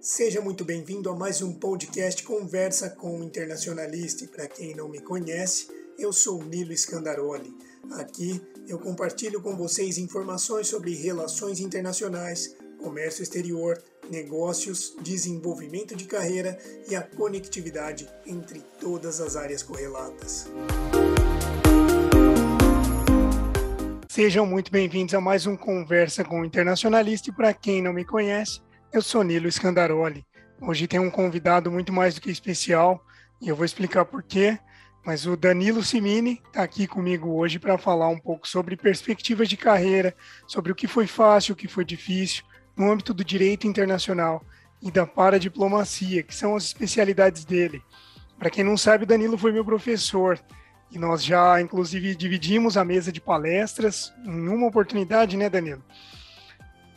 Seja muito bem-vindo a mais um podcast Conversa com o Internacionalista. Para quem não me conhece, eu sou Nilo Scandaroli. Aqui eu compartilho com vocês informações sobre relações internacionais, comércio exterior, negócios, desenvolvimento de carreira e a conectividade entre todas as áreas correlatas. Sejam muito bem-vindos a mais um Conversa com o Internacionalista. E para quem não me conhece, eu sou Nilo Scandaroli. Hoje tem um convidado muito mais do que especial e eu vou explicar por quê. Mas o Danilo Simini está aqui comigo hoje para falar um pouco sobre perspectivas de carreira, sobre o que foi fácil, o que foi difícil, no âmbito do direito internacional e da paradiplomacia, que são as especialidades dele. Para quem não sabe, o Danilo foi meu professor e nós já, inclusive, dividimos a mesa de palestras em uma oportunidade, né, Danilo?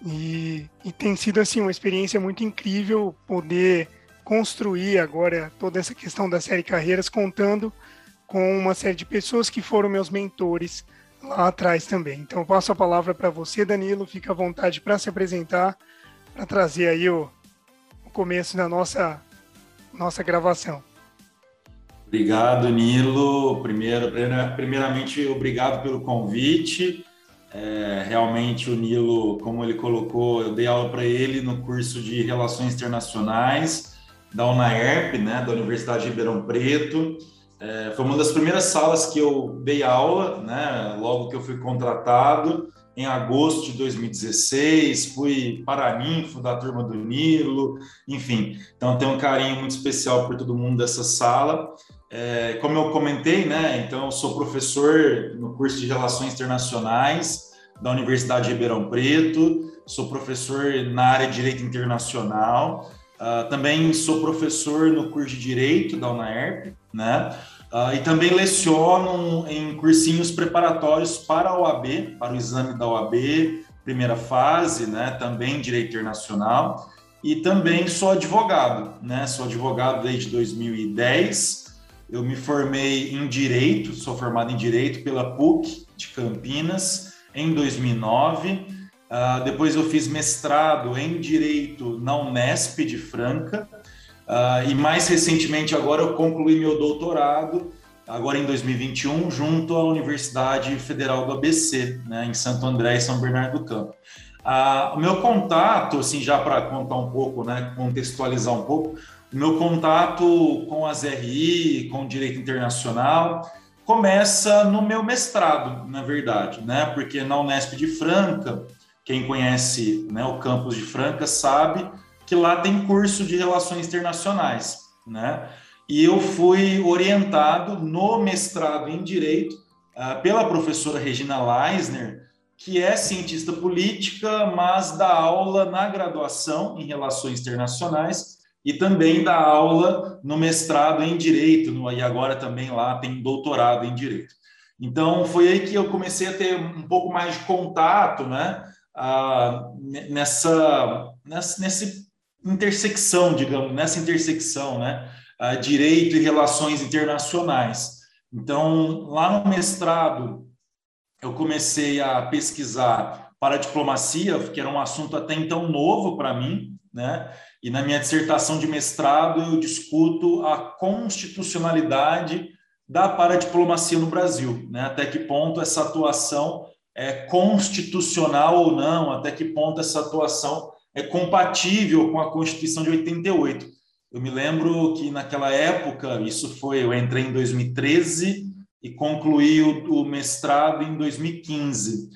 E, e, tem sido assim uma experiência muito incrível poder construir agora toda essa questão da série Carreiras, contando com uma série de pessoas que foram meus mentores lá atrás também. Então, eu passo a palavra para você, Danilo. Fica à vontade para se apresentar, para trazer aí o, o começo da nossa, nossa gravação. Obrigado, Nilo. Primeiro, primeiramente, obrigado pelo convite. É, realmente o Nilo, como ele colocou, eu dei aula para ele no curso de Relações Internacionais da UNAERP, né, da Universidade de Ribeirão Preto. É, foi uma das primeiras salas que eu dei aula, né, logo que eu fui contratado, em agosto de 2016. Fui paraninfo da turma do Nilo, enfim. Então, tenho um carinho muito especial por todo mundo dessa sala. É, como eu comentei, né? Então, eu sou professor no curso de Relações Internacionais da Universidade de Ribeirão Preto, sou professor na área de Direito Internacional, uh, também sou professor no curso de Direito da UNAERP, né? Uh, e também leciono em cursinhos preparatórios para a OAB, para o exame da OAB, primeira fase, né? Também Direito Internacional. E também sou advogado, né? Sou advogado desde 2010 eu me formei em Direito, sou formado em Direito pela PUC de Campinas em 2009. Uh, ah, depois eu fiz mestrado em Direito na Unesp de Franca. Uh, e mais recentemente agora eu concluí meu doutorado, agora em 2021, junto à Universidade Federal do ABC, né, em Santo André e São Bernardo do Campo. Uh, o meu contato, assim, já para contar um pouco, né, contextualizar um pouco, meu contato com as RI, com o direito internacional, começa no meu mestrado, na verdade, né? Porque na Unesp de Franca, quem conhece né, o campus de Franca sabe que lá tem curso de relações internacionais, né? E eu fui orientado no mestrado em direito uh, pela professora Regina Leisner, que é cientista política, mas dá aula na graduação em relações internacionais e também dá aula no mestrado em Direito, no, e agora também lá tem doutorado em Direito. Então, foi aí que eu comecei a ter um pouco mais de contato né, nessa, nessa, nessa intersecção, digamos, nessa intersecção, né, Direito e Relações Internacionais. Então, lá no mestrado, eu comecei a pesquisar para a diplomacia, que era um assunto até então novo para mim, né? E na minha dissertação de mestrado eu discuto a constitucionalidade da paradiplomacia no Brasil, né? Até que ponto essa atuação é constitucional ou não, até que ponto essa atuação é compatível com a Constituição de 88. Eu me lembro que naquela época, isso foi, eu entrei em 2013 e concluí o, o mestrado em 2015.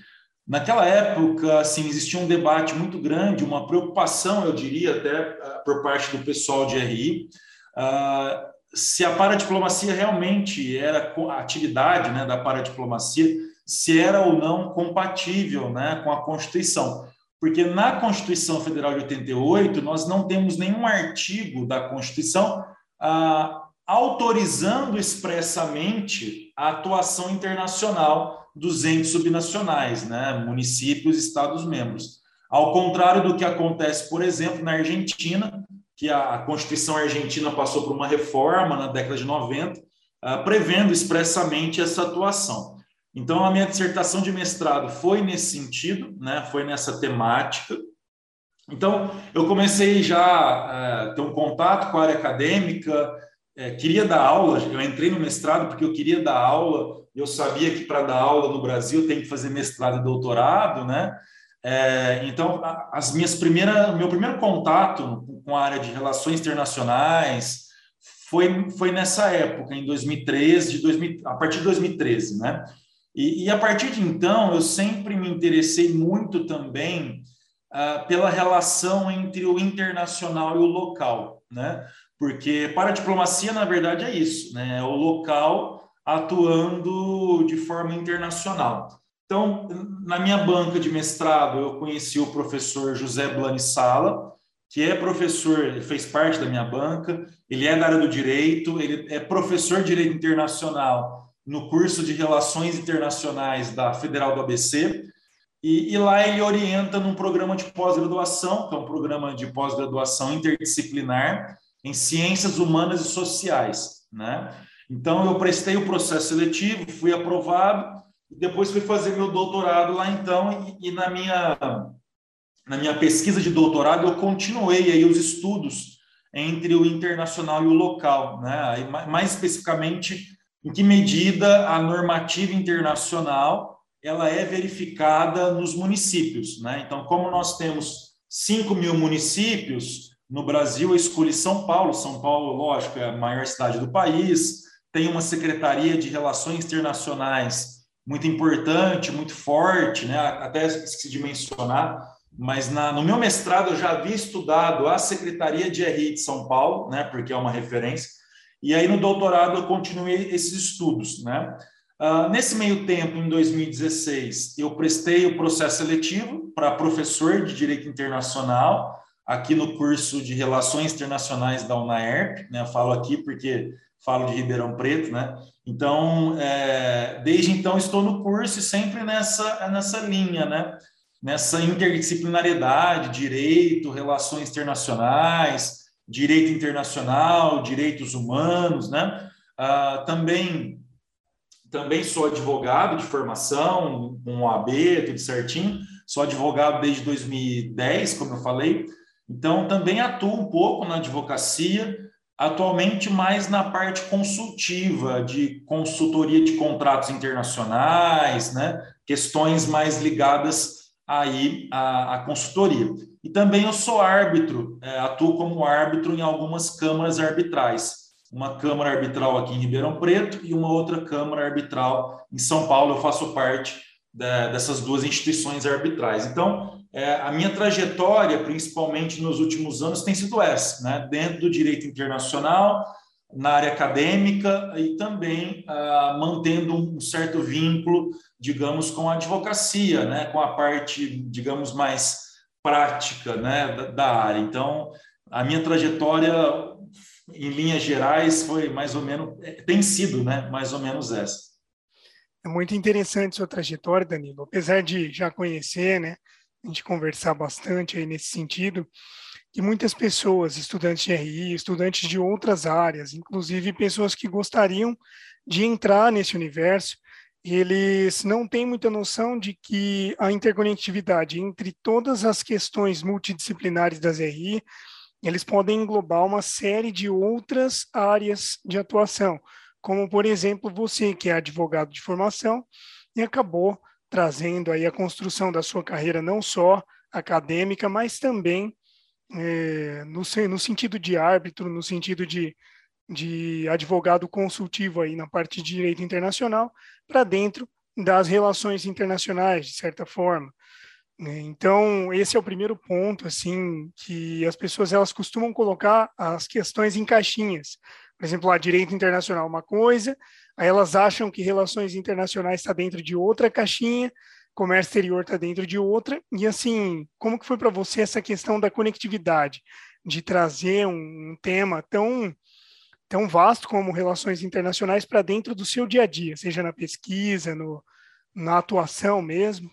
Naquela época, assim, existia um debate muito grande, uma preocupação, eu diria, até ah, por parte do pessoal de RI, uh, se a paradiplomacia realmente era a atividade né, da paradiplomacia, se era ou não compatível né, com a Constituição. Porque na Constituição Federal de 88, nós não temos nenhum artigo da Constituição uh, autorizando expressamente a atuação internacional dos entes subnacionais, né, municípios, estados membros. Ao contrário do que acontece, por exemplo, na Argentina, que a Constituição argentina passou por uma reforma na década de 90, uh, ah, prevendo expressamente essa atuação. Então, a minha dissertação de mestrado foi nesse sentido, né, foi nessa temática, Então, eu comecei já a é, ter um contato com a área acadêmica, é, queria dar aula, eu entrei no mestrado porque eu queria dar aula, eu sabia que para dar aula no Brasil tem que fazer mestrado e doutorado, né? É, então, as minhas primeiras, meu primeiro contato com a área de relações internacionais foi, foi nessa época, em 2013, de 2000, a partir de 2013, né? E, e, a partir de então, eu sempre me interessei muito também uh, pela relação entre o internacional e o local, né? Porque para a diplomacia, na verdade, é isso, né? É o local atuando de forma internacional. Então, na minha banca de mestrado, eu conheci o professor José Blani Sala, que é professor, fez parte da minha banca, ele é da área do direito, ele é professor de direito internacional no curso de Relações Internacionais da Federal do ABC, e, e lá ele orienta num programa de pós-graduação, que é um programa de pós-graduação interdisciplinar em Ciências Humanas e Sociais, né? Então, eu prestei o processo seletivo, fui aprovado, depois fui fazer meu doutorado lá então, e, e na minha na minha pesquisa de doutorado eu continuei aí os estudos entre o internacional e o local, né? Mais especificamente, em que medida a normativa internacional ela é verificada nos municípios, né? Então, como nós temos 5 mil municípios no Brasil, eu escolhi São Paulo. São Paulo, lógico, é a maior cidade do país, tem uma secretaria de relações internacionais muito importante, muito forte, né? Até esqueci de mencionar, mas na, no meu mestrado eu já havia estudado a Secretaria de RI de São Paulo, né? Porque é uma referência. E aí no doutorado eu continuei esses estudos, né? Uh, nesse meio tempo, em 2016, eu prestei o processo seletivo para professor de Direito Internacional aqui no curso de Relações Internacionais da UNAERP, né? Eu falo aqui porque falo de Ribeirão Preto, né? Então, é, desde então estou no curso e sempre nessa nessa linha, né? Nessa interdisciplinariedade, direito, relações internacionais, direito internacional, direitos humanos, né? Ah, também também sou advogado de formação, um OAB, tudo certinho. Sou advogado desde 2010, como eu falei. Então, também atuo um pouco na advocacia, atualmente mais na parte consultiva, de consultoria de contratos internacionais, né? questões mais ligadas aí à, à consultoria. E também eu sou árbitro, é, atuo como árbitro em algumas câmaras arbitrais. Uma câmara arbitral aqui em Ribeirão Preto e uma outra câmara arbitral em São Paulo. Eu faço parte de, dessas duas instituições arbitrais. Então, é, a minha trajetória, principalmente nos últimos anos, tem sido essa, né? dentro do direito internacional, na área acadêmica e também ah, mantendo um certo vínculo, digamos, com a advocacia, né? com a parte, digamos, mais prática né? da, da área. Então, a minha trajetória, em linhas gerais, foi mais ou menos, é, tem sido né? mais ou menos essa. É muito interessante sua trajetória, Danilo. Apesar de já conhecer, né, a gente conversar bastante aí nesse sentido, que muitas pessoas, estudantes de RI, estudantes de outras áreas, inclusive pessoas que gostariam de entrar nesse universo, eles não têm muita noção de que a interconectividade entre todas as questões multidisciplinares das RI, eles podem englobar uma série de outras áreas de atuação, como, por exemplo, você que é advogado de formação e acabou trazendo aí a construção da sua carreira não só acadêmica, mas também é, no, no sentido de árbitro, no sentido de, de advogado consultivo aí na parte de direito internacional, para dentro das relações internacionais, de certa forma. Né? Então, esse é o primeiro ponto, assim, que as pessoas elas costumam colocar as questões em caixinhas. Por exemplo, a direito internacional é uma coisa, aí elas acham que relações internacionais está dentro de outra caixinha, comércio exterior está dentro de outra. E assim, como que foi para você essa questão da conectividade, de trazer um, tema tão tão vasto como relações internacionais para dentro do seu dia a dia, seja na pesquisa, no, na atuação mesmo?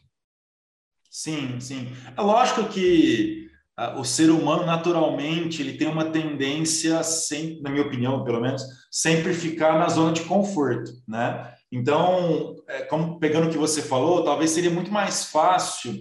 Sim, sim. É lógico que o ser humano naturalmente ele tem uma tendência sempre, na minha opinião, pelo menos, sempre ficar na zona de conforto, né? Então, é, como pegando o que você falou, talvez seria muito mais fácil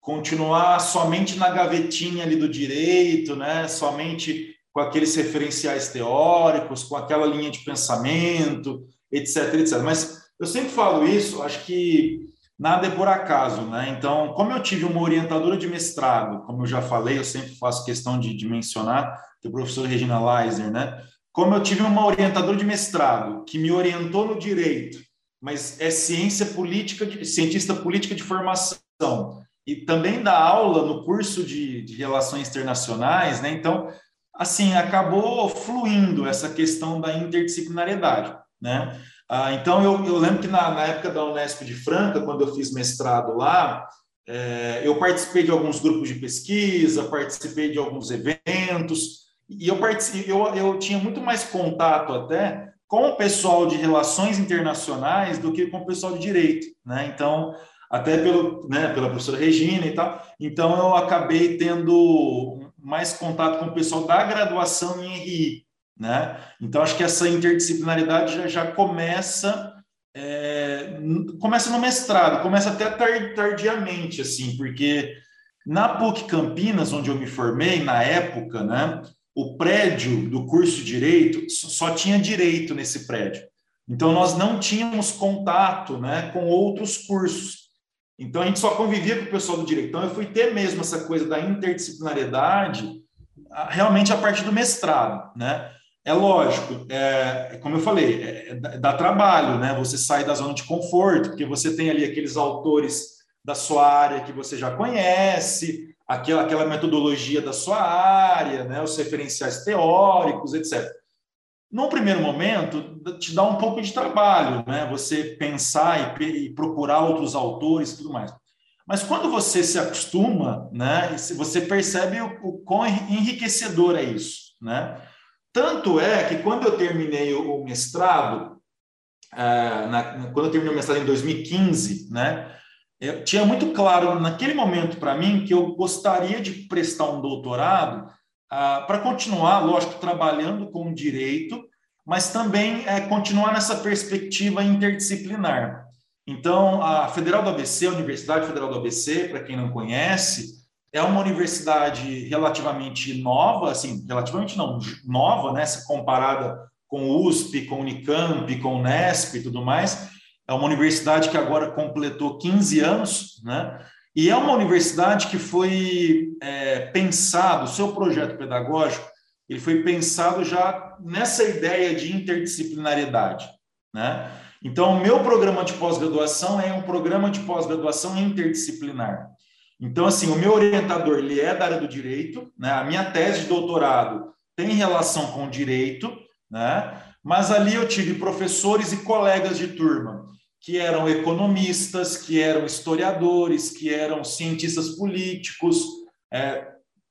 continuar somente na gavetinha ali do direito, né? Somente com aqueles referenciais teóricos, com aquela linha de pensamento, etc, etc. Mas eu sempre falo isso, acho que nada é por acaso, né? Então, como eu tive uma orientadora de mestrado, como eu já falei, eu sempre faço questão de, de mencionar, que o professor Regina Leisner, né? Como eu tive uma orientadora de mestrado que me orientou no direito, mas é ciência política, de, cientista política de formação, e também dá aula no curso de, de relações internacionais, né? Então, assim, acabou fluindo essa questão da interdisciplinariedade, né? Ah, então, eu, eu, lembro que na, na, época da Unesp de Franca, quando eu fiz mestrado lá, é, eu participei de alguns grupos de pesquisa, participei de alguns eventos, e eu, eu, eu tinha muito mais contato até com o pessoal de relações internacionais do que com o pessoal de direito, né? Então, até pelo, né, pela professora Regina e tal. Então, eu acabei tendo mais contato com o pessoal da graduação em RI, né? Então, acho que essa interdisciplinaridade já, já começa é, começa no mestrado, começa até tardiamente, assim, porque na PUC Campinas, onde eu me formei, na época, né, o prédio do curso de Direito só tinha direito nesse prédio. Então, nós não tínhamos contato né, com outros cursos. Então, a gente só convivia com o pessoal do direito. Então, eu fui ter mesmo essa coisa da interdisciplinariedade realmente a partir do mestrado, né? É lógico, é, como eu falei, é, é, dá trabalho, né? Você sai da zona de conforto, porque você tem ali aqueles autores da sua área que você já conhece, aquela, aquela metodologia da sua área, né? Os referenciais teóricos, etc. Num primeiro momento, te dá um pouco de trabalho, né? Você pensar e, e procurar outros autores e tudo mais. Mas quando você se acostuma, né? Você percebe o, o quão enriquecedor é isso, né? Tanto é que quando eu terminei o mestrado, é, quando eu terminei o mestrado em 2015, né, eu tinha muito claro naquele momento para mim que eu gostaria de prestar um doutorado ah, para continuar, lógico, trabalhando com direito, mas também é, continuar nessa perspectiva interdisciplinar. Então, a Federal do ABC, a Universidade Federal do ABC, para quem não conhece, é uma universidade relativamente nova, assim, relativamente não, nova, né, se comparada com o USP, com o Unicamp, com o Unesp e tudo mais. É uma universidade que agora completou 15 anos, né? E é uma universidade que foi é, pensado, o seu projeto pedagógico, ele foi pensado já nessa ideia de interdisciplinariedade, né? Então, o meu programa de pós-graduação é um programa de pós-graduação interdisciplinar. Então, assim, o meu orientador ele é da área do direito, né? A minha tese de doutorado tem relação com direito, né? Mas ali eu tive professores e colegas de turma que eram economistas, que eram historiadores, que eram cientistas políticos, é,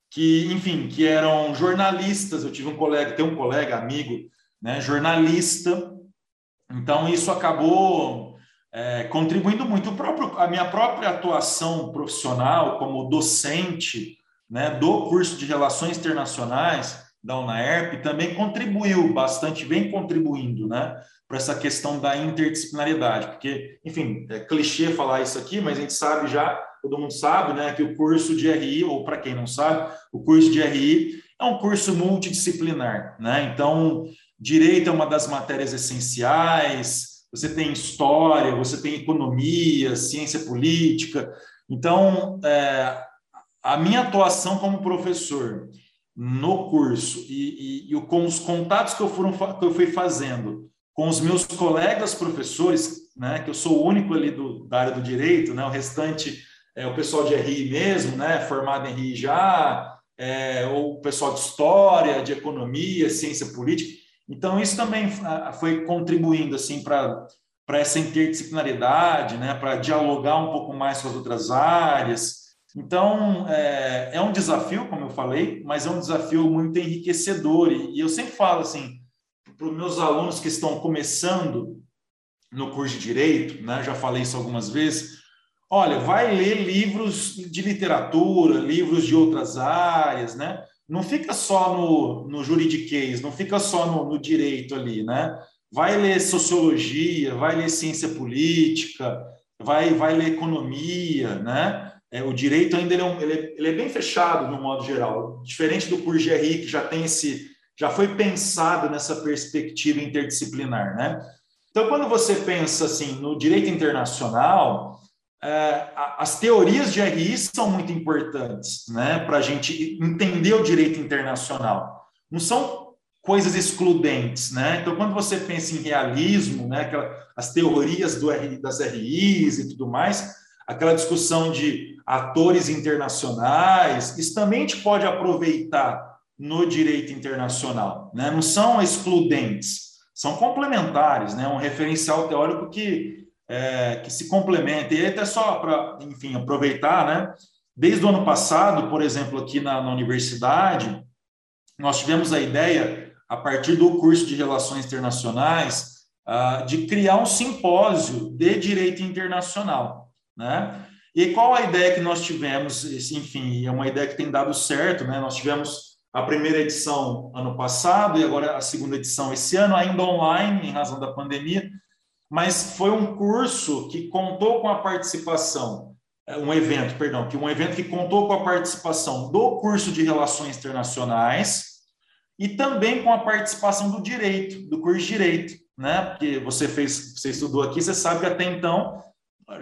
que, enfim, que eram jornalistas. Eu tive um colega, tem um colega, amigo, né, jornalista. Então, isso acabou é, contribuindo muito. O próprio, a minha própria atuação profissional como docente né, do curso de Relações Internacionais da UNAERP também contribuiu bastante, vem contribuindo né, para essa questão da interdisciplinaridade, porque, enfim, é clichê falar isso aqui, mas a gente sabe já, todo mundo sabe, né, que o curso de RI, ou para quem não sabe, o curso de RI é um curso multidisciplinar, né? Então, direito é uma das matérias essenciais, você tem história, você tem economia, ciência política. Então, é, a minha atuação como professor no curso e, e, e, com os contatos que eu, foram, que eu fui fazendo com os meus colegas professores, né, que eu sou o único ali do, da área do direito, né, o restante é o pessoal de RI mesmo, né, formado em RI já, é, ou o pessoal de história, de economia, ciência política. Então, isso também ah, foi contribuindo assim para essa interdisciplinaridade, né, para dialogar um pouco mais com as outras áreas. Então, é, é, um desafio, como eu falei, mas é um desafio muito enriquecedor. E, e eu sempre falo assim, para os meus alunos que estão começando no curso de Direito, né, já falei isso algumas vezes, olha, vai ler livros de literatura, livros de outras áreas, né? Não fica só no, no juridiquês, não fica só no, no direito ali, né? Vai ler sociologia, vai ler ciência política, vai, vai ler economia, né? é, o direito ainda ele é, um, ele, é, ele é, bem fechado no modo geral, diferente do curso GRI que já tem esse, já foi pensado nessa perspectiva interdisciplinar, né? Então, quando você pensa assim no direito internacional, é, as teorias de RI são muito importantes, né, para a gente entender o direito internacional. Não são coisas excludentes, né? Então, quando você pensa em realismo, né, aquela, as teorias do RI, das RIs e tudo mais, aquela discussão de atores internacionais, isso também a gente pode aproveitar no direito internacional, né? Não são excludentes, são complementares, né? Um referencial teórico que é, que se complementa. E até só para, enfim, aproveitar, né? Desde o ano passado, por exemplo, aqui na, na universidade, nós tivemos a ideia, a partir do curso de Relações Internacionais, uh, de criar um simpósio de direito internacional, né? E qual a ideia que nós tivemos? Enfim, é uma ideia que tem dado certo, né? Nós tivemos a primeira edição ano passado e agora a segunda edição esse ano, ainda online, em razão da pandemia, mas foi um curso que contou com a participação, é, um evento, perdão, que um evento que contou com a participação do curso de Relações Internacionais e também com a participação do direito, do curso de direito, né? Porque você fez, você estudou aqui, você sabe que até então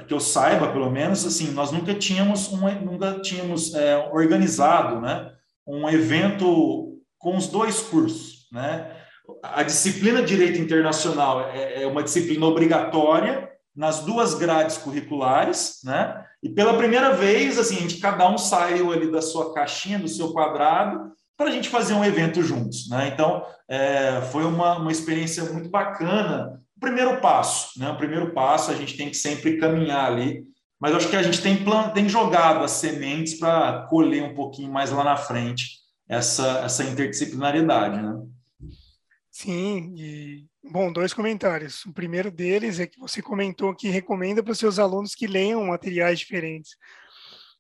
que eu saiba, pelo menos, assim, nós nunca tínhamos um, nunca tínhamos é, organizado, né, um evento com os dois cursos, né? A disciplina de Direito Internacional é, é uma disciplina obrigatória nas duas grades curriculares, né? E pela primeira vez, assim, a gente cada um saiu ali da sua caixinha, do seu quadrado, para a gente fazer um evento juntos, né? Então, é, foi uma, uma experiência muito bacana primeiro passo, né? O primeiro passo a gente tem que sempre caminhar ali, mas acho que a gente tem, plan, tem jogado as sementes para colher um pouquinho mais lá na frente essa, essa interdisciplinaridade, né? Sim, e bom, dois comentários. O primeiro deles é que você comentou que recomenda para os seus alunos que leiam materiais diferentes.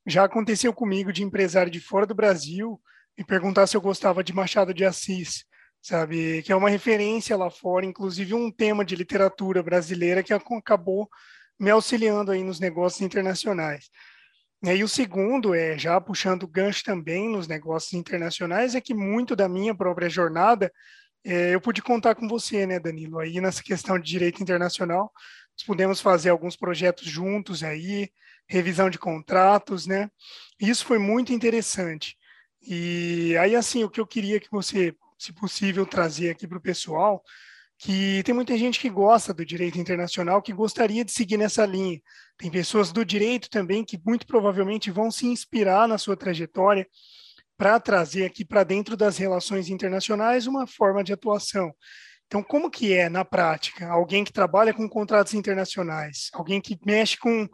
Já aconteceu comigo de empresário de fora do Brasil me perguntar se eu gostava de Machado de Assis sabe? Que é uma referência lá fora, inclusive um tema de literatura brasileira que acabou me auxiliando aí nos negócios internacionais. E o segundo é, já puxando gancho também nos negócios internacionais, é que muito da minha própria jornada é, eu pude contar com você, né, Danilo? Aí nessa questão de direito internacional, nós pudemos fazer alguns projetos juntos aí, revisão de contratos, né? Isso foi muito interessante. E aí, assim, o que eu queria que você se possível, trazer aqui para o pessoal, que tem muita gente que gosta do direito internacional, que gostaria de seguir nessa linha. Tem pessoas do direito também que muito provavelmente vão se inspirar na sua trajetória para trazer aqui para dentro das relações internacionais uma forma de atuação. Então, como que é na prática alguém que trabalha com contratos internacionais, alguém que mexe com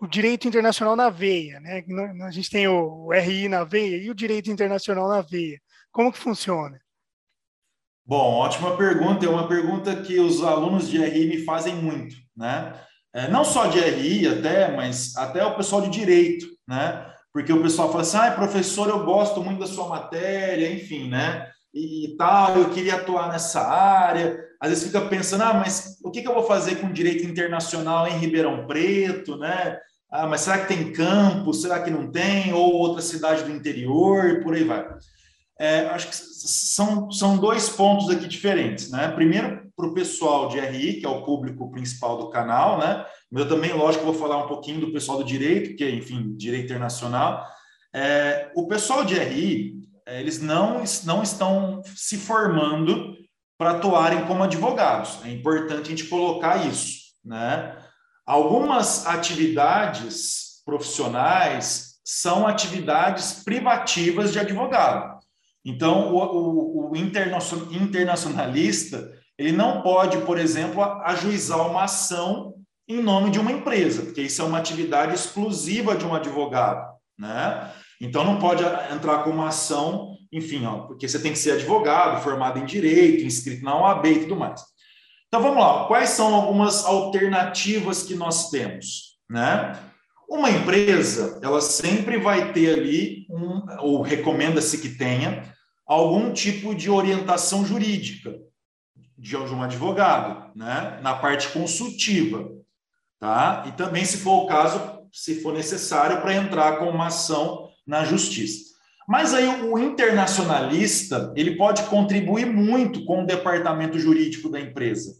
o direito internacional na veia, né? A gente tem o RI na veia e o direito internacional na veia. Como que funciona? Bom, ótima pergunta. É uma pergunta que os alunos de RI me fazem muito, né? É, não só de RI até, mas até o pessoal de direito, né? Porque o pessoal fala assim, ah, professor, eu gosto muito da sua matéria, enfim, né? E, tal, eu queria atuar nessa área. Às vezes fica pensando, ah, mas o que, que eu vou fazer com direito internacional em Ribeirão Preto, né? Ah, mas será que tem campo? Será que não tem? Ou outra cidade do interior? E por aí vai. É, acho que são, são dois pontos aqui diferentes, né? Primeiro, para o pessoal de RI, que é o público principal do canal, né? Eu também, lógico, vou falar um pouquinho do pessoal do direito, que é, enfim, direito internacional. É, o pessoal de RI, é, eles não, não estão se formando para atuarem como advogados. É importante a gente colocar isso, né? Algumas atividades profissionais são atividades privativas de advogado. Então, o, o, o internacionalista ele não pode, por exemplo, ajuizar uma ação em nome de uma empresa, porque isso é uma atividade exclusiva de um advogado, né? Então não pode entrar com uma ação, enfim, ó, porque você tem que ser advogado, formado em direito, inscrito na OAB e tudo mais. Então vamos lá, quais são algumas alternativas que nós temos, né? Uma empresa, ela sempre vai ter ali um, ou recomenda-se que tenha algum tipo de orientação jurídica de um advogado, né? Na parte consultiva, tá? E também, se for o caso, se for necessário, para entrar com uma ação na justiça. Mas aí o internacionalista ele pode contribuir muito com o departamento jurídico da empresa.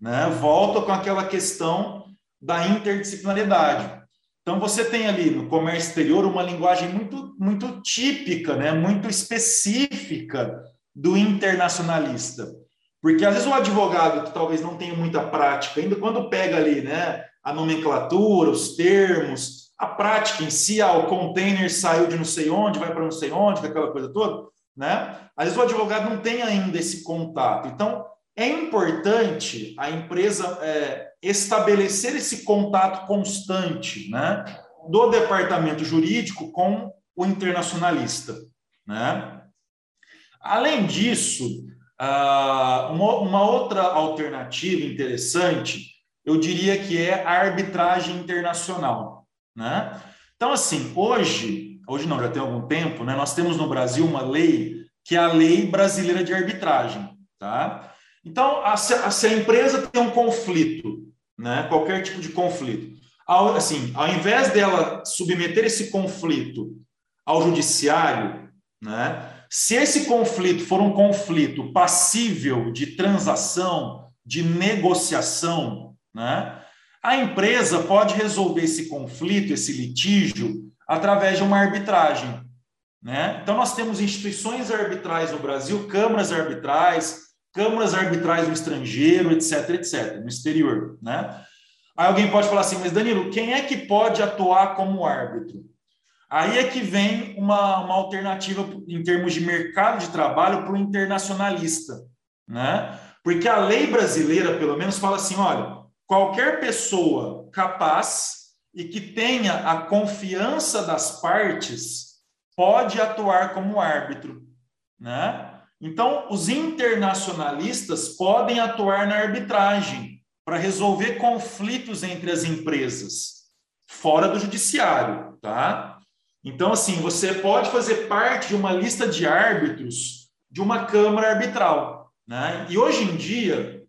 Né? Volta com aquela questão da interdisciplinaridade. Então você tem ali no comércio exterior uma linguagem muito, muito típica, né? muito específica do internacionalista. Porque às vezes o advogado que talvez não tenha muita prática, ainda quando pega ali né, a nomenclatura, os termos, a prática em si, ah, o container saiu de não sei onde, vai para não sei onde, aquela coisa toda, né? Às vezes o advogado não tem ainda esse contato. Então, é importante a empresa é, estabelecer esse contato constante, né? Do departamento jurídico com o internacionalista, né? Além disso, ah, uma outra alternativa interessante, eu diria que é a arbitragem internacional. Né? Então, assim, hoje, hoje não, já tem algum tempo, né, nós temos no Brasil uma lei que é a Lei Brasileira de Arbitragem. Tá? Então, a, se, a, empresa tem um conflito, né, qualquer tipo de conflito, ao, assim, ao invés dela submeter esse conflito ao judiciário, né, se esse conflito for um conflito passível de transação, de negociação, né, a empresa pode resolver esse conflito, esse litígio, através de uma arbitragem. Né? Então, nós temos instituições arbitrais no Brasil, câmaras arbitrais, câmaras arbitrais no estrangeiro, etc, etc, no exterior. Né? Aí alguém pode falar assim, mas Danilo, quem é que pode atuar como árbitro? Aí é que vem uma, uma alternativa em termos de mercado de trabalho para o internacionalista. Né? Porque a lei brasileira, pelo menos, fala assim: olha, qualquer pessoa capaz e que tenha a confiança das partes pode atuar como árbitro, né? Então, os internacionalistas podem atuar na arbitragem para resolver conflitos entre as empresas fora do judiciário, tá? Então, assim, você pode fazer parte de uma lista de árbitros de uma câmara arbitral, né? E hoje em dia,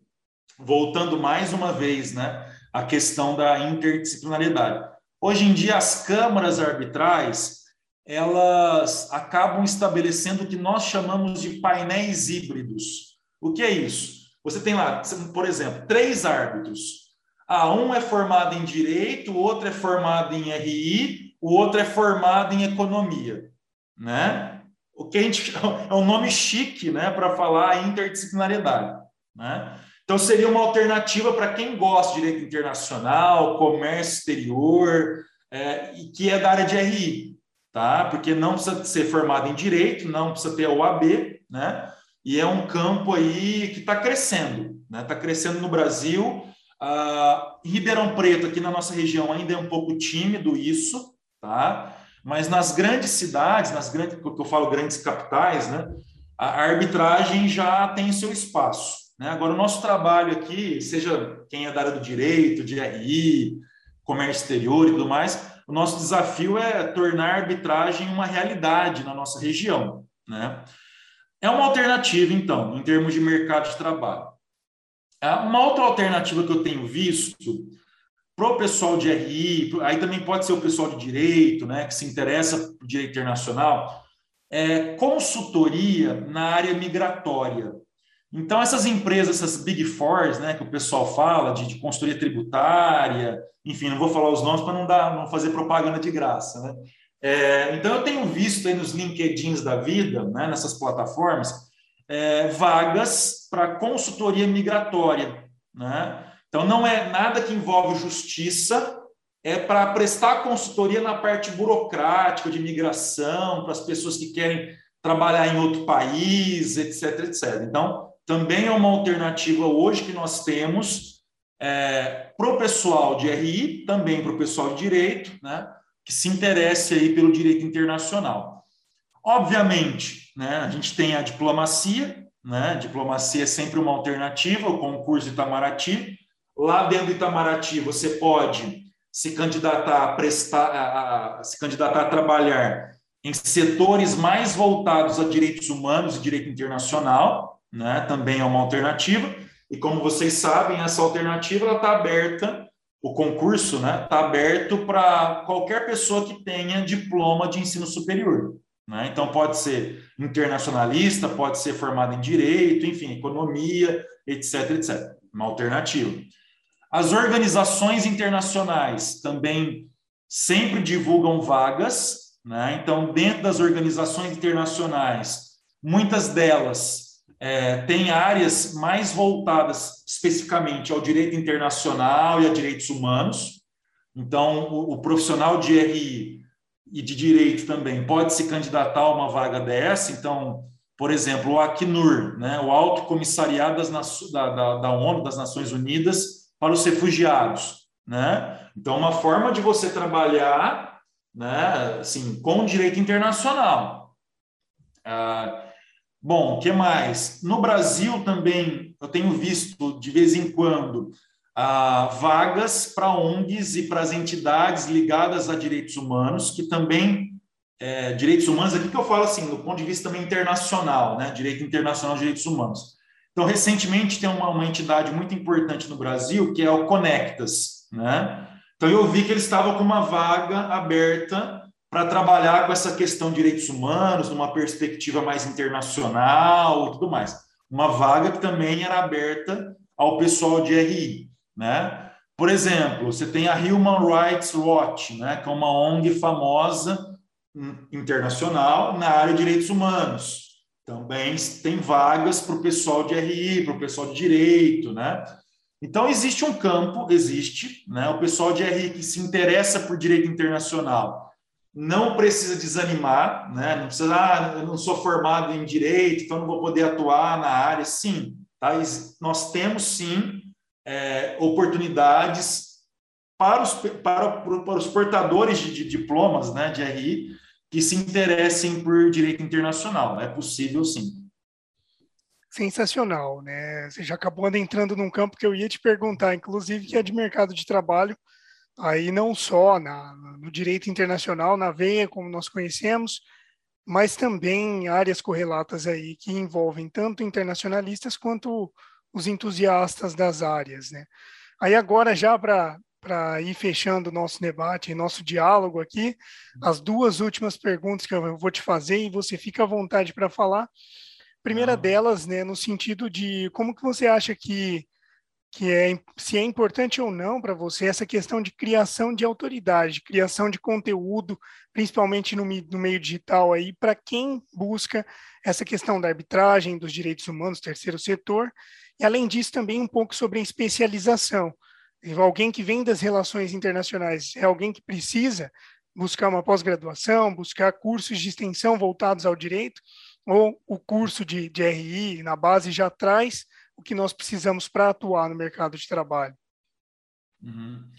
voltando mais uma vez, né, a questão da interdisciplinaridade. Hoje em dia, as câmaras arbitrais elas acabam estabelecendo o que nós chamamos de painéis híbridos. O que é isso? Você tem lá, por exemplo, três árbitros. Ah, um é formado em direito, o outro é formado em RI, o outro é formado em economia, né? O que a gente é um nome chique, né, para falar interdisciplinariedade, né? Então, seria uma alternativa para quem gosta de direito internacional, comércio exterior, é, e que é da área de RI, tá? Porque não precisa ser formado em direito, não precisa ter a OAB, né? E é um campo aí que está crescendo, né? Está crescendo no Brasil. Ah, Ribeirão Preto, aqui na nossa região, ainda é um pouco tímido isso, tá? Mas nas grandes cidades, nas grandes, que eu falo grandes capitais, né? A arbitragem já tem seu espaço. Né? Agora, o nosso trabalho aqui, seja quem é da área do direito, de RI, comércio exterior e tudo mais, o nosso desafio é tornar a arbitragem uma realidade na nossa região. Né? É uma alternativa, então, em termos de mercado de trabalho. É uma outra alternativa que eu tenho visto para o pessoal de RI, aí também pode ser o pessoal de direito, né, que se interessa por direito internacional, é consultoria na área migratória. Então, essas empresas, essas Big Fours, né, que o pessoal fala, de, de consultoria tributária, enfim, não vou falar os nomes para não, dar, não fazer propaganda de graça. Né? É, então, eu tenho visto aí nos LinkedIns da vida, né, nessas plataformas, é, vagas para consultoria migratória. Né? Então, não é nada que envolve justiça, é para prestar consultoria na parte burocrática de migração, para as pessoas que querem trabalhar em outro país, etc, etc. Então, também é uma alternativa hoje que nós temos é, para o pessoal de RI, também para o pessoal de direito, né, que se interesse aí pelo direito internacional. Obviamente, né, a gente tem a diplomacia, né, diplomacia é sempre uma alternativa, o concurso Itamaraty. Lá dentro do Itamaraty, você pode se candidatar a prestar, a, a, se candidatar a trabalhar em setores mais voltados a direitos humanos e direito internacional, né, também é uma alternativa. E como vocês sabem, essa alternativa está aberta o concurso está né, tá aberto para qualquer pessoa que tenha diploma de ensino superior. Né? Então, pode ser internacionalista, pode ser formado em direito, enfim, economia, etc, etc. Uma alternativa. As organizações internacionais também sempre divulgam vagas, né? então, dentro das organizações internacionais, muitas delas é, têm áreas mais voltadas especificamente ao direito internacional e a direitos humanos. Então, o, o profissional de RI e de direito também pode se candidatar a uma vaga dessa. Então, por exemplo, o Acnur, né, o Alto Comissariado das, da, da, da ONU, das Nações Unidas, para os refugiados. Né? Então, uma forma de você trabalhar né, assim, com direito internacional. Ah, bom, que mais? No Brasil também, eu tenho visto de vez em quando ah, vagas para ONGs e para as entidades ligadas a direitos humanos, que também, é, direitos humanos, aqui que eu falo assim, do ponto de vista também internacional, né? direito internacional de direitos humanos. Então, recentemente tem uma, uma entidade muito importante no Brasil, que é o Conectas, né? Então, eu vi que eles estavam com uma vaga aberta para trabalhar com essa questão de direitos humanos, numa perspectiva mais internacional e tudo mais. Uma vaga que também era aberta ao pessoal de RI. Né? Por exemplo, você tem a Human Rights Watch, né, que é uma ONG famosa hum, internacional na área de direitos humanos. Também tem vagas para o pessoal de RI, para o pessoal de direito, né? Então existe um campo, existe, né? O pessoal de RI que se interessa por direito internacional não precisa desanimar, né? Não precisa, ah, eu não sou formado em direito, então não vou poder atuar na área. Sim, tá? Nós temos sim é, oportunidades para os, para, para os portadores de, de, diplomas né, de RI que se interessem por direito internacional. É possível, sim. Sensacional, né? Você já acabou adentrando num campo que eu ia te perguntar, inclusive, que é de mercado de trabalho, aí não só na, no direito internacional, na veia, como nós conhecemos, mas também áreas correlatas aí que envolvem tanto internacionalistas quanto os entusiastas das áreas. Né? Aí agora, já para para ir fechando o nosso debate nosso diálogo aqui, as duas últimas perguntas que eu vou te fazer e você fica à vontade para falar. Primeira ah. delas, né, no sentido de como que você acha que que é se é importante ou não para você essa questão de criação de autoridade, criação de conteúdo, principalmente no, no meio digital aí, para quem busca essa questão da arbitragem, dos direitos humanos, terceiro setor, e, além disso, também um pouco sobre a especialização. Alguém que vem das relações internacionais é alguém que precisa buscar uma pós-graduação, buscar cursos de extensão voltados ao direito, ou o curso de, de RI na base já traz o que nós precisamos para atuar no mercado de trabalho. Uhum.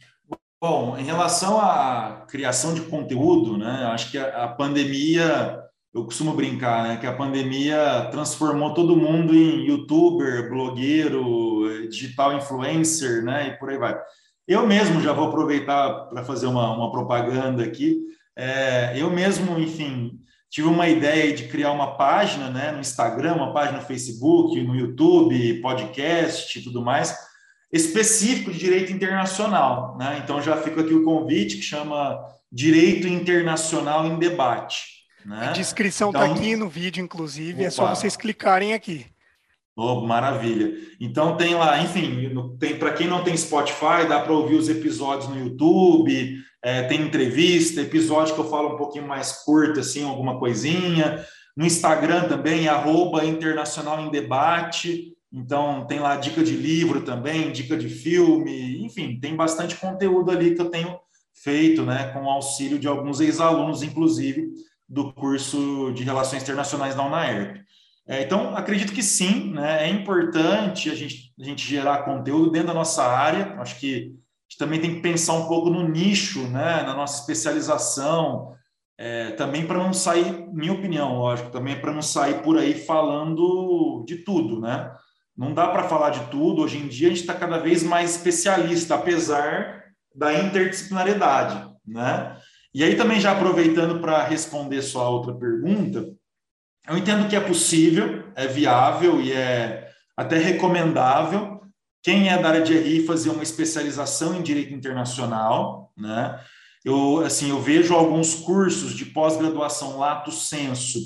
Bom, em relação à criação de conteúdo, né, acho que a, a pandemia eu costumo brincar, né, que a pandemia transformou todo mundo em youtuber, blogueiro, digital influencer, né, e por aí vai. Eu mesmo já vou aproveitar para fazer uma, uma propaganda aqui. É, eu mesmo, enfim, tive uma ideia de criar uma página, né, no Instagram, uma página no Facebook, no YouTube, podcast e tudo mais, específico de direito internacional, né? Então já fica aqui o convite que chama Direito Internacional em Debate. Né? A descrição está então, aqui no vídeo, inclusive, opa. é só vocês clicarem aqui. Oh, maravilha. Então tem lá, enfim, tem para quem não tem Spotify, dá para ouvir os episódios no YouTube, é, tem entrevista, episódio que eu falo um pouquinho mais curto, assim, alguma coisinha. No Instagram também, arroba Internacional em Debate. Então tem lá dica de livro também, dica de filme, enfim, tem bastante conteúdo ali que eu tenho feito, né, com o auxílio de alguns ex-alunos, inclusive, do curso de Relações Internacionais da UNAERP. É, então, acredito que sim, né, é importante a gente, a gente gerar conteúdo dentro da nossa área, acho que a gente também tem que pensar um pouco no nicho, né, na nossa especialização, é, também para não sair, minha opinião, lógico, também para não sair por aí falando de tudo, né? Não dá para falar de tudo, hoje em dia a gente está cada vez mais especialista, apesar da interdisciplinariedade, né? E aí, também já aproveitando para responder sua outra pergunta, eu entendo que é possível, é viável e é até recomendável quem é da área de RI fazer uma especialização em direito internacional, né? Eu, assim, eu vejo alguns cursos de pós-graduação lato senso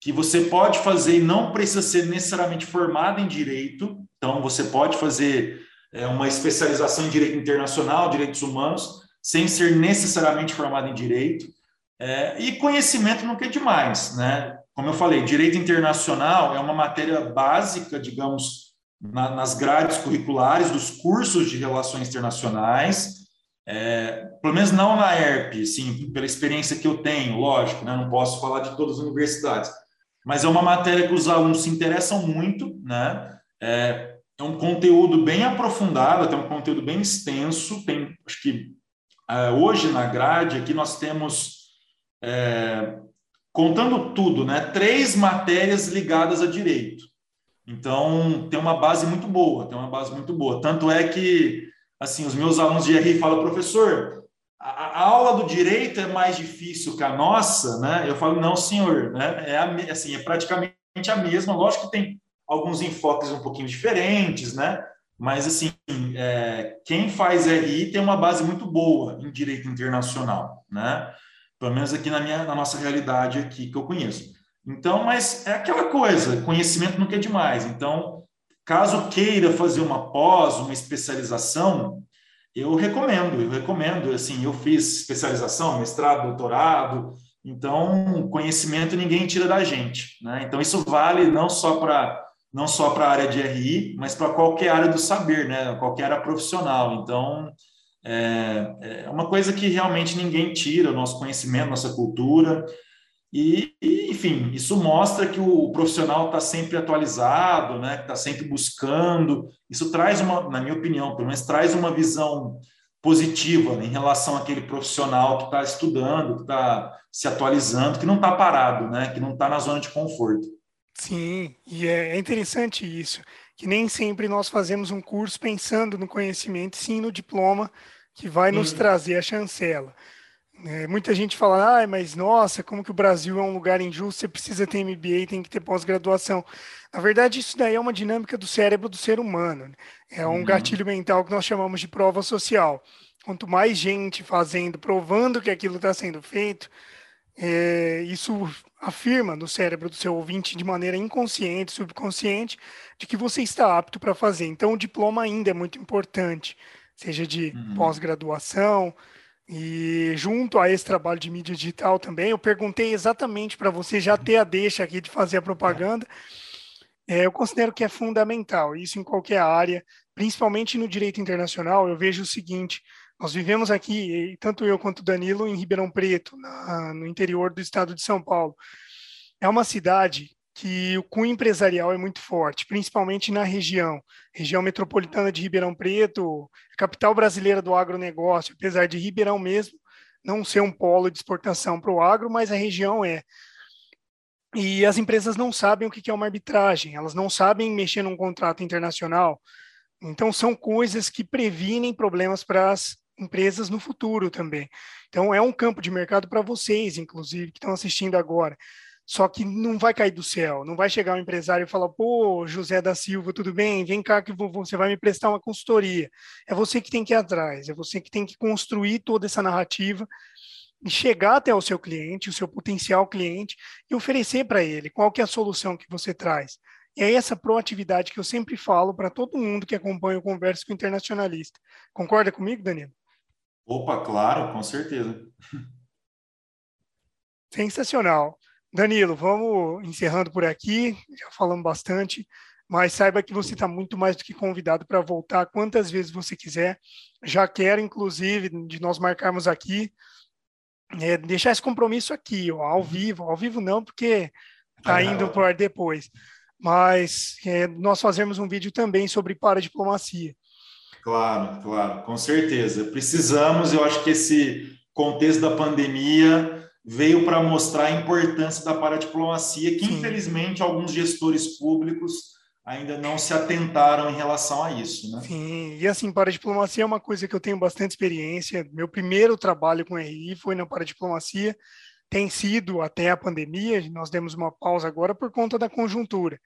que você pode fazer e não precisa ser necessariamente formado em direito. Então, você pode fazer é, uma especialização em direito internacional, direitos humanos, sem ser necessariamente formado em direito. É, e conhecimento nunca é demais, né? Como eu falei, direito internacional é uma matéria básica, digamos, na, nas grades curriculares dos cursos de relações internacionais. É, pelo menos não na ERP, sim, pela experiência que eu tenho, lógico, né? não posso falar de todas as universidades, mas é uma matéria que os alunos se interessam muito, né? É, é um conteúdo bem aprofundado, tem um conteúdo bem extenso. Tem, acho que hoje na grade aqui nós temos, é, contando tudo, né, três matérias ligadas a direito. Então tem uma base muito boa, tem uma base muito boa. Tanto é que assim os meus alunos de RI falam, professor, a, a aula do direito é mais difícil que a nossa, né? Eu falo, não, senhor, né? É a, assim, é praticamente a mesma. Lógico que tem alguns enfoques um pouquinho diferentes, né? Mas, assim, é, quem faz RI tem uma base muito boa em direito internacional, né? Pelo menos aqui na, minha, na nossa realidade aqui que eu conheço. Então, mas é aquela coisa, conhecimento nunca é demais. Então, caso queira fazer uma pós, uma especialização, eu recomendo, eu recomendo. Assim, eu fiz especialização, mestrado, doutorado, então conhecimento ninguém tira da gente, né? Então isso vale não só para não só para a área de RI, mas para qualquer área do saber, né? qualquer área profissional. Então, é, é uma coisa que realmente ninguém tira, o nosso conhecimento, nossa cultura. E, enfim, isso mostra que o profissional está sempre atualizado, né? está sempre buscando. Isso traz uma, na minha opinião, pelo menos traz uma visão positiva em relação àquele profissional que está estudando, que está se atualizando, que não está parado, né? que não está na zona de conforto. Sim, e é, é interessante isso, que nem sempre nós fazemos um curso pensando no conhecimento, sim no diploma que vai nos uhum. trazer a chancela. É, muita gente fala, ah, mas nossa, como que o Brasil é um lugar injusto, você precisa ter MBA, tem que ter pós-graduação. Na verdade, isso daí é uma dinâmica do cérebro do ser humano. Né? É um uhum. gatilho mental que nós chamamos de prova social. Quanto mais gente fazendo, provando que aquilo está sendo feito, é, isso afirma no cérebro do seu ouvinte de maneira inconsciente, subconsciente, de que você está apto para fazer. Então, o diploma ainda é muito importante, seja de uhum. pós-graduação, e junto a esse trabalho de mídia digital também, eu perguntei exatamente para você já ter a deixa aqui de fazer a propaganda. É, eu considero que é fundamental, isso em qualquer área, principalmente no direito internacional. Eu vejo o seguinte: nós vivemos aqui, tanto eu quanto Danilo, em Ribeirão Preto, na, no interior do estado de São Paulo. É uma cidade que o cunho empresarial é muito forte, principalmente na região, região metropolitana de Ribeirão Preto, capital brasileira do agronegócio, apesar de Ribeirão mesmo não ser um polo de exportação para o agro, mas a região é. E as empresas não sabem o que é uma arbitragem, elas não sabem mexer num contrato internacional. Então, são coisas que previnem problemas para as empresas no futuro também. Então, é um campo de mercado para vocês, inclusive, que estão assistindo agora. Só que não vai cair do céu, não vai chegar um empresário e falar, pô, José da Silva, tudo bem? Vem cá que você vai me prestar uma consultoria. É você que tem que ir atrás, é você que tem que construir toda essa narrativa e chegar até o seu cliente, o seu potencial cliente, e oferecer para ele qual que é a solução que você traz. E é essa proatividade que eu sempre falo para todo mundo que acompanha o Conversa com o Internacionalista. Concorda comigo, Danilo? Opa, claro, com certeza. Sensacional. Danilo, vamos encerrando por aqui, já falamos bastante, mas saiba que você está muito mais do que convidado para voltar quantas vezes você quiser. Já quero, inclusive, de nós marcarmos aqui, é, deixar esse compromisso aqui, ó, ao vivo. Ao vivo não, porque está indo para depois. Mas é, nós fazemos um vídeo também sobre paradiplomacia. Claro, claro, com certeza. Precisamos, eu acho que esse contexto da pandemia veio para mostrar a importância da paradiplomacia, que Sim. infelizmente alguns gestores públicos ainda não se atentaram em relação a isso, né? Sim, e assim, paradiplomacia é uma coisa que eu tenho bastante experiência. Meu primeiro trabalho com RI foi na paradiplomacia, tem sido até a pandemia, nós demos uma pausa agora por conta da conjuntura.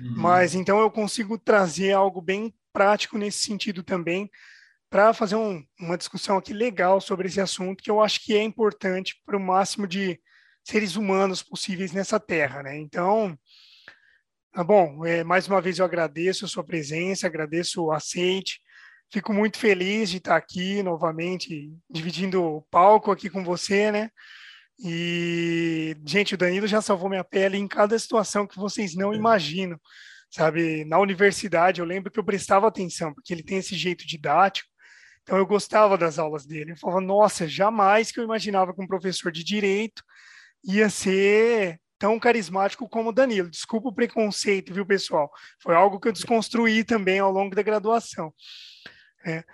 Uhum. Mas então eu consigo trazer algo bem prático nesse sentido também, para fazer um, uma discussão aqui legal sobre esse assunto, que eu acho que é importante para o máximo de seres humanos possíveis nessa terra, né? Então, tá bom, é, mais uma vez eu agradeço a sua presença, agradeço o aceite, fico muito feliz de estar aqui novamente, dividindo o palco aqui com você, né? E, gente, o Danilo já salvou minha pele em cada situação que vocês não é. imaginam, sabe? Na universidade, eu lembro que eu prestava atenção, porque ele tem esse jeito didático, então eu gostava das aulas dele. Eu falava, nossa, jamais que eu imaginava que um professor de direito ia ser tão carismático como o Danilo. Desculpa o preconceito, viu, pessoal? Foi algo que eu desconstruí também ao longo da graduação. É.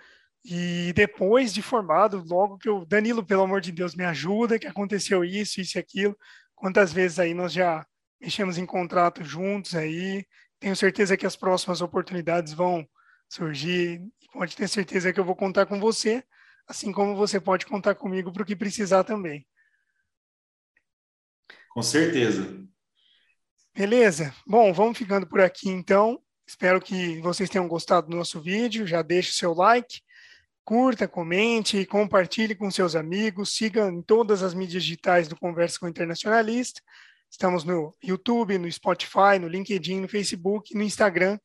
E depois de formado, logo que eu, Danilo, pelo amor de Deus, me ajuda, que aconteceu isso, isso e aquilo. Quantas vezes aí nós já mexemos em contrato juntos aí. Tenho certeza que as próximas oportunidades vão surgir pode ter certeza que eu vou contar com você, assim como você pode contar comigo para o que precisar também. Com certeza. Beleza? Bom, vamos ficando por aqui então. Espero que vocês tenham gostado do nosso vídeo. Já deixe o seu like, curta, comente, compartilhe com seus amigos, siga em todas as mídias digitais do Conversa com o Internacionalista. Estamos no YouTube, no Spotify, no LinkedIn, no Facebook, no Instagram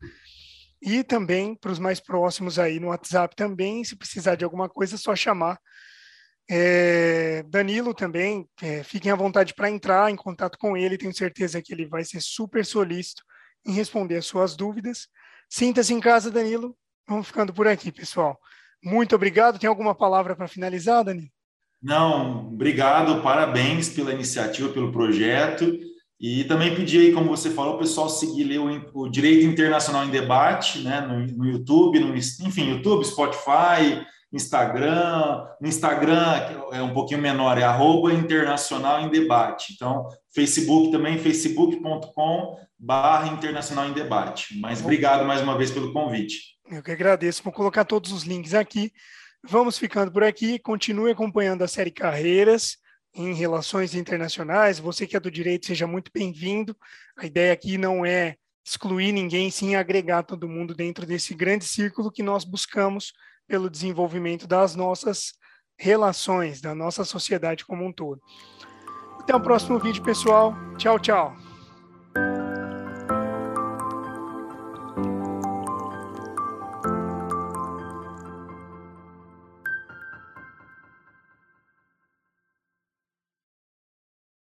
e também para os mais próximos aí no WhatsApp também, se precisar de alguma coisa, é só chamar. É, Danilo também, é, fiquem à vontade para entrar em contato com ele, tenho certeza que ele vai ser super solícito em responder as suas dúvidas. Sinta-se em casa, Danilo. Vamos ficando por aqui, pessoal. Muito obrigado. Tem alguma palavra para finalizar, Danilo? Não, obrigado, parabéns pela iniciativa, pelo projeto. E também pedir aí, como você falou, o pessoal seguir ler o, o Direito Internacional em Debate, né, no, no YouTube, no, enfim, YouTube, Spotify, Instagram. No Instagram é um pouquinho menor, é arroba internacional em debate. Então, Facebook também, facebook.com barra internacional em debate. Mas obrigado mais uma vez pelo convite. Eu que agradeço. Vou colocar todos os links aqui. Vamos ficando por aqui. Continue acompanhando a série Carreiras em relações internacionais. Você que é do direito, seja muito bem-vindo. A ideia aqui não é excluir ninguém, sim agregar todo mundo dentro desse grande círculo que nós buscamos pelo desenvolvimento das nossas relações, da nossa sociedade como um todo. Até o próximo vídeo, pessoal. Tchau, tchau.